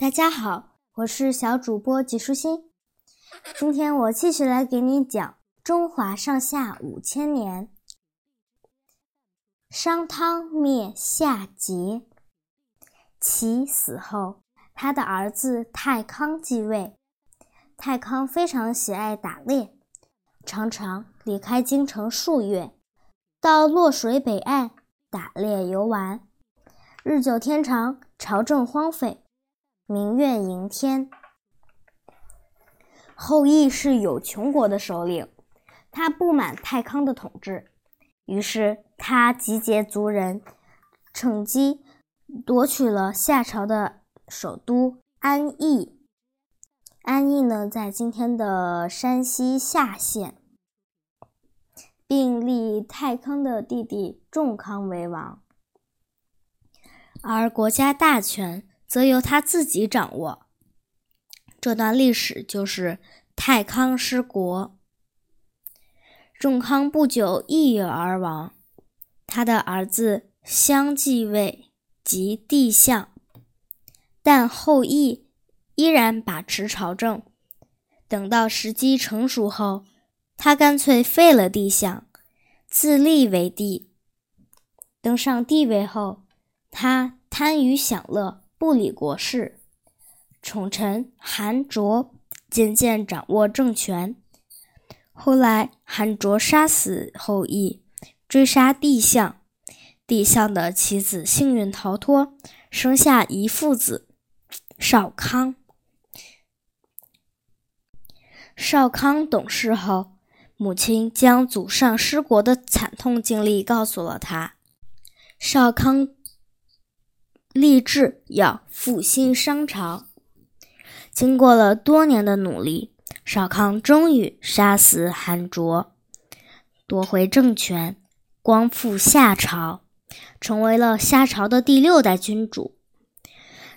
大家好，我是小主播吉舒心。今天我继续来给你讲中华上下五千年。商汤灭夏桀，齐死后，他的儿子太康继位。太康非常喜爱打猎，常常离开京城数月，到洛水北岸打猎游玩。日久天长，朝政荒废。民怨盈天。后羿是有穷国的首领，他不满太康的统治，于是他集结族人，趁机夺取了夏朝的首都安邑。安邑呢，在今天的山西夏县，并立太康的弟弟仲康为王，而国家大权。则由他自己掌握。这段历史就是太康失国。仲康不久抑郁而亡，他的儿子相继位即帝相，但后羿依然把持朝政。等到时机成熟后，他干脆废了帝相，自立为帝。登上帝位后，他贪于享乐。不理国事，宠臣韩卓渐渐掌握政权。后来，韩卓杀死后羿，追杀帝相。帝相的妻子幸运逃脱，生下一父子少康。少康懂事后，母亲将祖上失国的惨痛经历告诉了他。少康。立志要复兴商朝。经过了多年的努力，少康终于杀死韩卓，夺回政权，光复夏朝，成为了夏朝的第六代君主。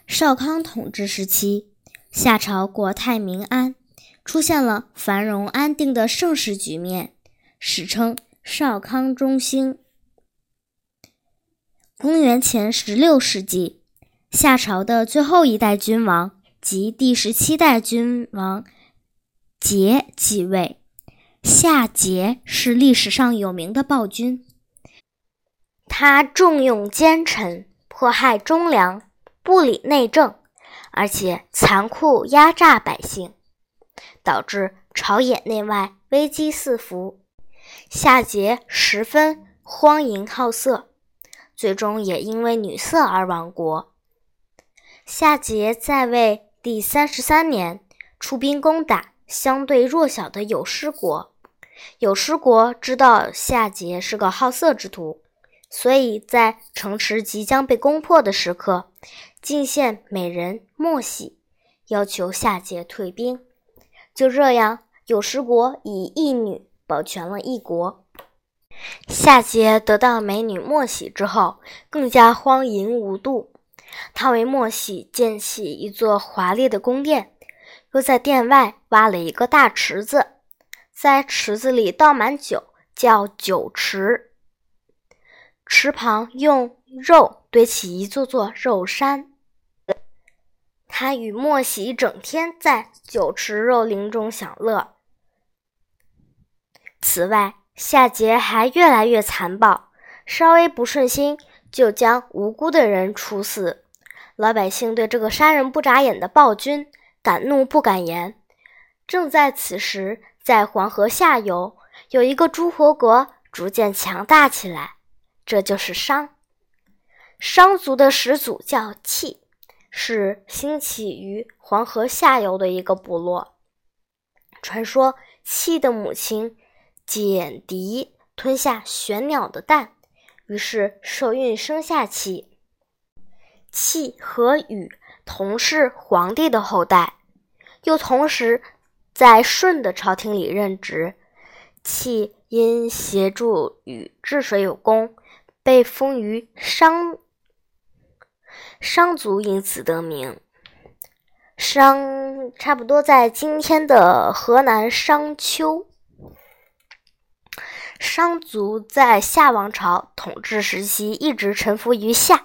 少康统治时期，夏朝国泰民安，出现了繁荣安定的盛世局面，史称少康中兴。公元前十六世纪，夏朝的最后一代君王即第十七代君王桀继位。夏桀是历史上有名的暴君，他重用奸臣，迫害忠良，不理内政，而且残酷压榨百姓，导致朝野内外危机四伏。夏桀十分荒淫好色。最终也因为女色而亡国。夏桀在位第三十三年，出兵攻打相对弱小的有失国。有失国知道夏桀是个好色之徒，所以在城池即将被攻破的时刻，进献美人莫喜，要求夏桀退兵。就这样，有失国以一女保全了一国。夏桀得到美女莫喜之后，更加荒淫无度。他为莫喜建起一座华丽的宫殿，又在殿外挖了一个大池子，在池子里倒满酒，叫酒池。池旁用肉堆起一座座肉山。他与莫喜整天在酒池肉林中享乐。此外，夏桀还越来越残暴，稍微不顺心就将无辜的人处死。老百姓对这个杀人不眨眼的暴君敢怒不敢言。正在此时，在黄河下游有一个诸侯国逐渐强大起来，这就是商。商族的始祖叫契，是兴起于黄河下游的一个部落。传说契的母亲。简狄吞下玄鸟的蛋，于是受孕生下契。契和禹同是皇帝的后代，又同时在舜的朝廷里任职。契因协助禹治水有功，被封于商商族，因此得名。商差不多在今天的河南商丘。商族在夏王朝统治时期一直臣服于夏，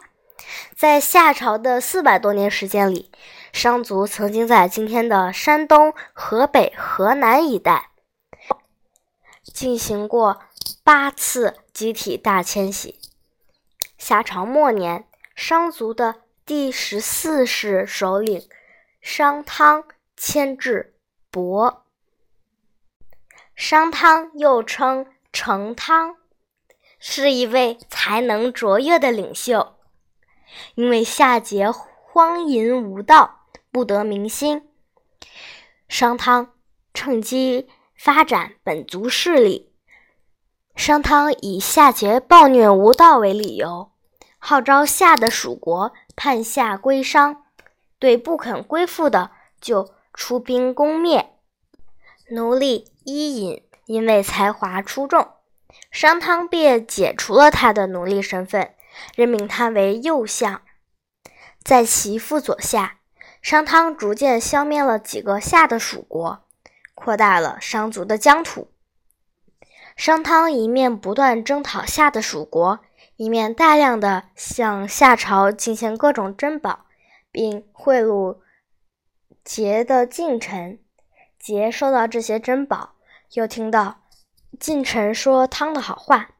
在夏朝的四百多年时间里，商族曾经在今天的山东、河北、河南一带进行过八次集体大迁徙。夏朝末年，商族的第十四世首领商汤迁至亳。商汤又称成汤，是一位才能卓越的领袖。因为夏桀荒淫无道，不得民心，商汤趁机发展本族势力。商汤以夏桀暴虐无道为理由，号召夏的属国叛夏归商，对不肯归附的就出兵攻灭。奴隶伊尹因为才华出众，商汤便解除了他的奴隶身份。任命他为右相，在其辅佐下，商汤逐渐消灭了几个夏的属国，扩大了商族的疆土。商汤一面不断征讨夏的属国，一面大量的向夏朝进献各种珍宝，并贿赂桀的近臣。桀收到这些珍宝，又听到近臣说汤的好话，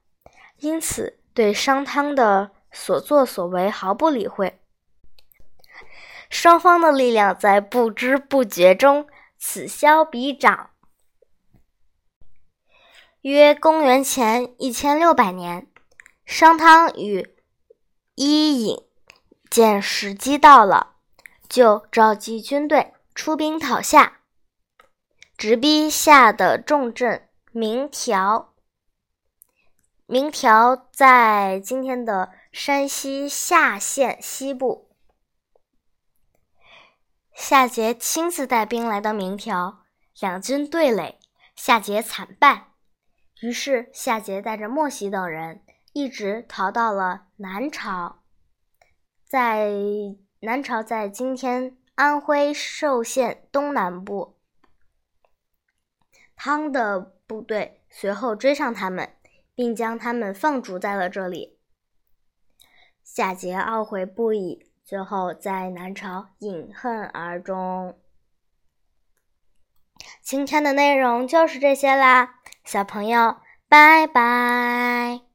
因此。对商汤的所作所为毫不理会，双方的力量在不知不觉中此消彼长。约公元前一千六百年，商汤与伊尹见时机到了，就召集军队出兵讨夏，直逼夏的重镇明条。明条在今天的山西夏县西部。夏桀亲自带兵来到明条，两军对垒，夏桀惨败。于是夏桀带着莫喜等人一直逃到了南朝，在南朝在今天安徽寿县东南部。汤的部队随后追上他们。并将他们放逐在了这里。夏桀懊悔不已，最后在南朝饮恨而终。今天的内容就是这些啦，小朋友，拜拜。